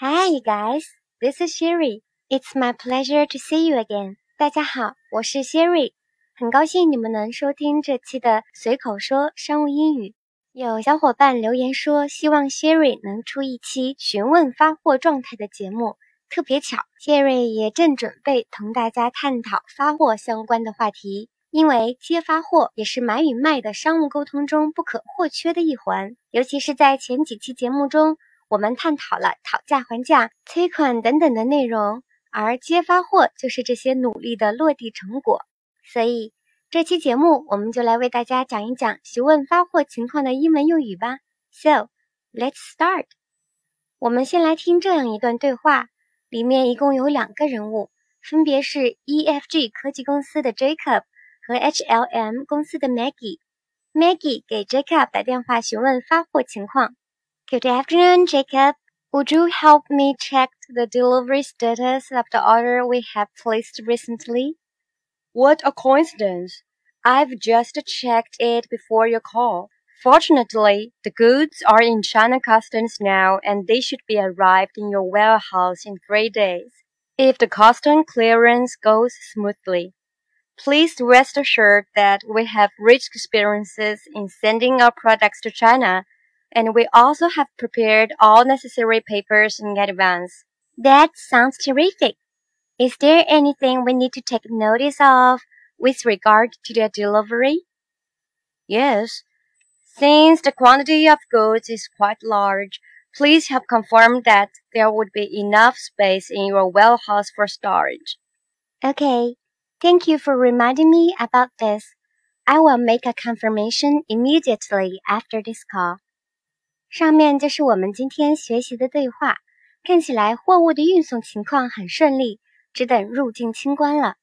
Hi, guys. This is Sherry. It's my pleasure to see you again. 大家好，我是 Sherry，很高兴你们能收听这期的随口说商务英语。有小伙伴留言说，希望 Sherry 能出一期询问发货状态的节目。特别巧，Sherry 也正准备同大家探讨发货相关的话题。因为接发货也是买与卖的商务沟通中不可或缺的一环，尤其是在前几期节目中，我们探讨了讨价还价、催款等等的内容，而接发货就是这些努力的落地成果。所以这期节目我们就来为大家讲一讲询问发货情况的英文用语吧。So let's start。我们先来听这样一段对话，里面一共有两个人物，分别是 EFG 科技公司的 Jacob。和 HLM 公司的 Maggie。Maggie 给 Jacob 打电话询问发货情况。Good afternoon, Jacob. Would you help me check the delivery status of the order we have placed recently? What a coincidence! I've just checked it before your call. Fortunately, the goods are in China customs now and they should be arrived in your warehouse in three days. If the custom clearance goes smoothly. Please rest assured that we have rich experiences in sending our products to China, and we also have prepared all necessary papers in advance. That sounds terrific. Is there anything we need to take notice of with regard to the delivery? Yes. Since the quantity of goods is quite large, please have confirmed that there would be enough space in your warehouse for storage. Okay. Thank you for reminding me about this. I will make a confirmation immediately after this call. 上面就是我们今天学习的对话。看起来货物的运送情况很顺利，只等入境清关了。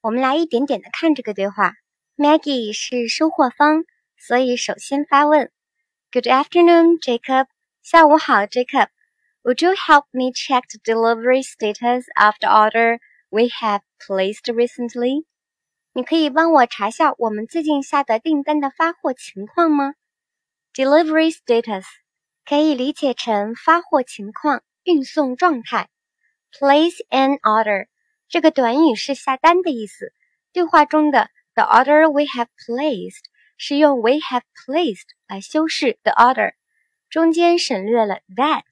我们来一点点的看这个对话。Maggie 是收货方，所以首先发问：Good afternoon, Jacob. 下午好，Jacob. Would you help me check the delivery status of the order we have placed recently。你可以帮我查下我们最近下的订单的发货情况吗？Delivery status 可以理解成发货情况、运送状态。Place an order 这个短语是下单的意思。对话中的 the order we have placed 是用 we have placed 来修饰 the order，中间省略了 that。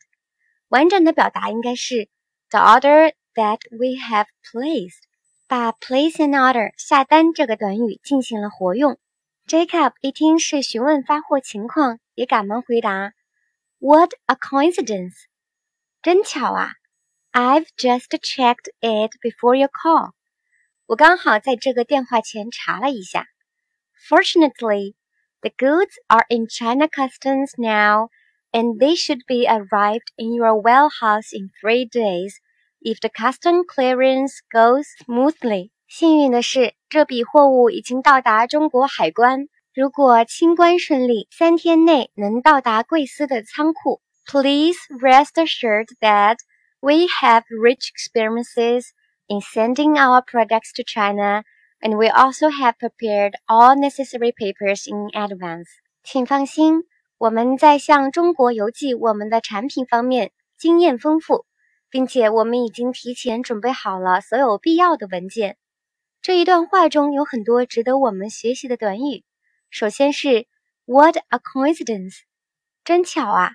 完整的表达应该是 the order。that we have placed，把 place an order 下单这个短语进行了活用。Jacob 一听是询问发货情况，也赶忙回答 ：“What a coincidence！真巧啊！I've just checked it before your call。我刚好在这个电话前查了一下。Fortunately, the goods are in China customs now, and they should be arrived in your warehouse in three days if the custom clearance goes smoothly，幸运的是，这笔货物已经到达中国海关。 如果清关顺利，三天内能到达贵司的仓库。Please rest assured that we have rich experiences in sending our products to China, and we also have prepared all necessary papers in advance. 请放心，我们在向中国邮寄我们的产品方面经验丰富。并且我们已经提前准备好了所有必要的文件。这一段话中有很多值得我们学习的短语。首先是 "What a coincidence"，真巧啊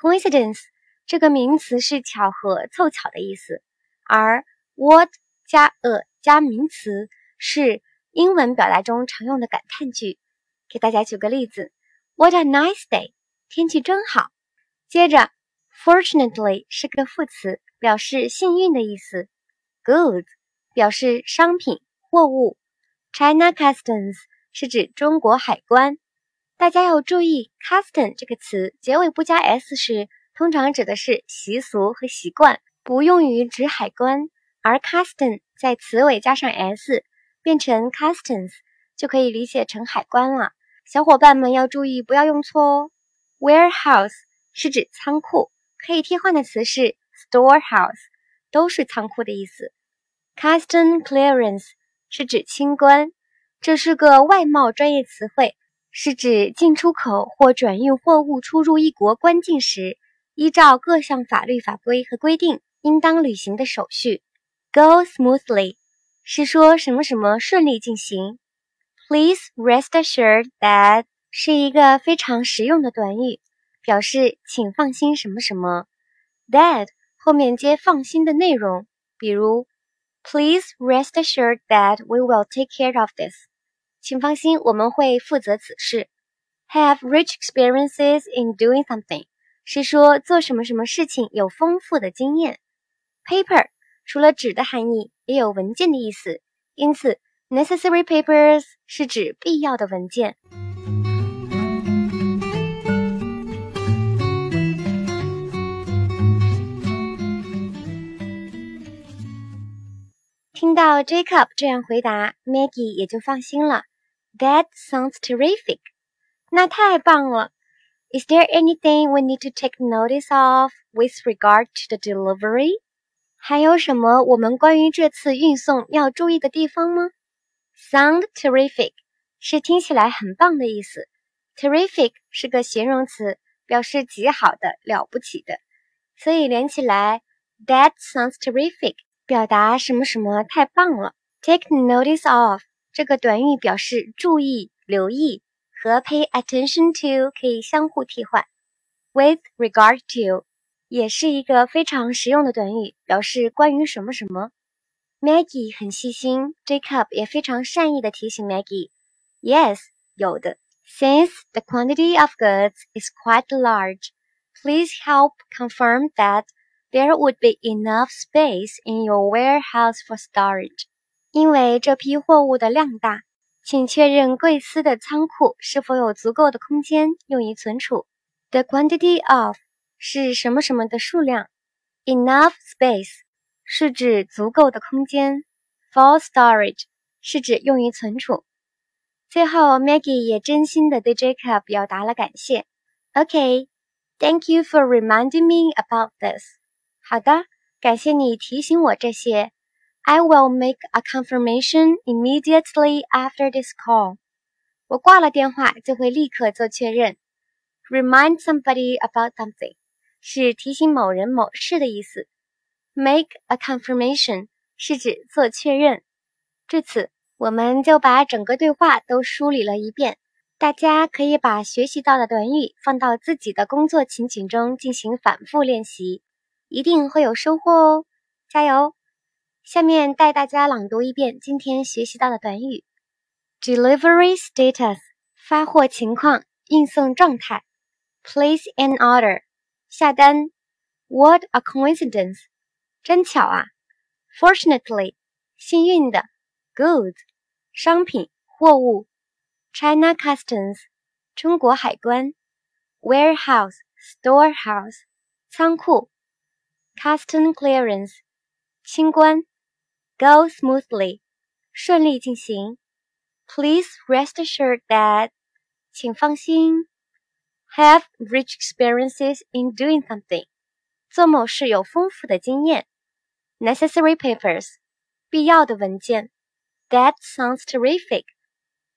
！Coincidence 这个名词是巧合、凑巧的意思，而 What 加 a 加名词是英文表达中常用的感叹句。给大家举个例子：What a nice day，天气真好。接着，Fortunately 是个副词。表示幸运的意思，goods 表示商品货物，China Customs 是指中国海关。大家要注意，custom 这个词结尾不加 s 时，通常指的是习俗和习惯，不用于指海关。而 custom 在词尾加上 s，变成 customs，就可以理解成海关了。小伙伴们要注意，不要用错哦。Warehouse 是指仓库，可以替换的词是。Storehouse 都是仓库的意思。Custom clearance 是指清关，这是个外贸专业词汇，是指进出口或转运货物出入一国关境时，依照各项法律法规和规定应当履行的手续。Go smoothly 是说什么什么顺利进行。Please rest assured that 是一个非常实用的短语，表示请放心什么什么。That 后面接放心的内容，比如 Please rest assured that we will take care of this。请放心，我们会负责此事。Have rich experiences in doing something 是说做什么什么事情有丰富的经验。Paper 除了纸的含义，也有文件的意思，因此 necessary papers 是指必要的文件。 听到 Jacob 这样回答，Maggie 也就放心了。That sounds terrific. 那太棒了。Is there anything we need to take notice of with regard to the delivery? 还有什么我们关于这次运送要注意的地方吗？Sound terrific 是听起来很棒的意思。Terrific 是个形容词，表示极好的、了不起的。所以连起来，That sounds terrific，表达什么什么太棒了。Take notice of 这个短语表示注意、留意，和 pay attention to 可以相互替换。With regard to 也是一个非常实用的短语，表示关于什么什么。Maggie 很细心，Jacob 也非常善意的提醒 Maggie：“Yes，有的。Since the quantity of goods is quite large, please help confirm that there would be enough space in your warehouse for storage。因为这批货物的量大，请确认贵司的仓库是否有足够的空间用于存储。The quantity of 是什么什么的数量，enough space 是指足够的空间，for storage 是指用于存储。最后，Maggie 也真心的对 Jacob 表达了感谢。OK，Thank you for reminding me about this。 好的，感谢你提醒我这些。I will make a confirmation immediately after this call。我挂了电话就会立刻做确认。Remind somebody about something。是提醒某人某事的意思。Make a confirmation 是指做确认。至此，我们就把整个对话都梳理了一遍。大家可以把学习到的短语放到自己的工作情景中进行反复练习，一定会有收获哦！加油！下面带大家朗读一遍今天学习到的短语：delivery status 发货情况、运送状态；place an order。下单，What a coincidence！真巧啊。Fortunately，幸运的，Goods，商品、货物。China Customs，中国海关。Warehouse，storehouse，仓库。Custom clearance，清关。Go smoothly，顺利进行。Please rest assured that，请放心。have rich experiences in doing something，做某事有丰富的经验。necessary papers，必要的文件。That sounds terrific，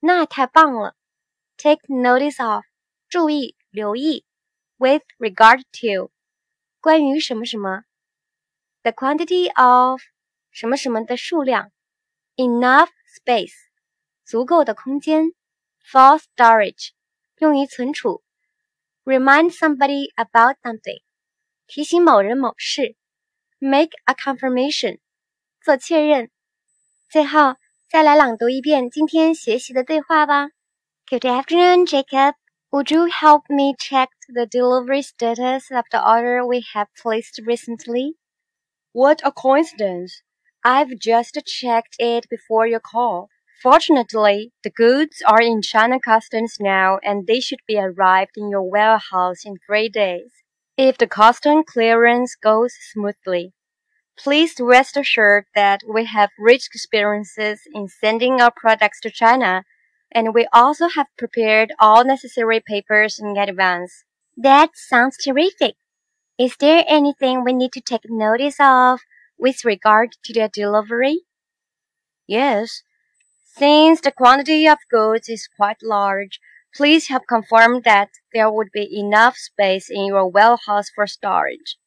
那太棒了。Take notice of，注意留意。With regard to，关于什么什么。 The quantity of，什么什么的数量。Enough space，足够的空间。For storage，用于存储。Remind somebody about something，提醒某人某事。Make a confirmation，做确认。最后，再来朗读一遍今天学习的对话吧。Good afternoon, Jacob. Would you help me check the delivery status of the order we have placed recently? What a coincidence! I've just checked it before your call. Fortunately, the goods are in China customs now and they should be arrived in your warehouse in three days. If the custom clearance goes smoothly, please rest assured that we have rich experiences in sending our products to China and we also have prepared all necessary papers in advance. That sounds terrific. Is there anything we need to take notice of with regard to the delivery? Yes, since the quantity of goods is quite large, Please have confirmed that there would be enough space in your warehouse for storage.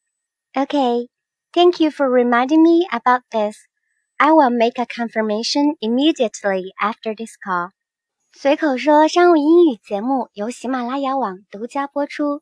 Okay, thank you for reminding me about this. I will make a confirmation immediately after this call. 随口说商务英语节目由喜马拉雅网独家播出，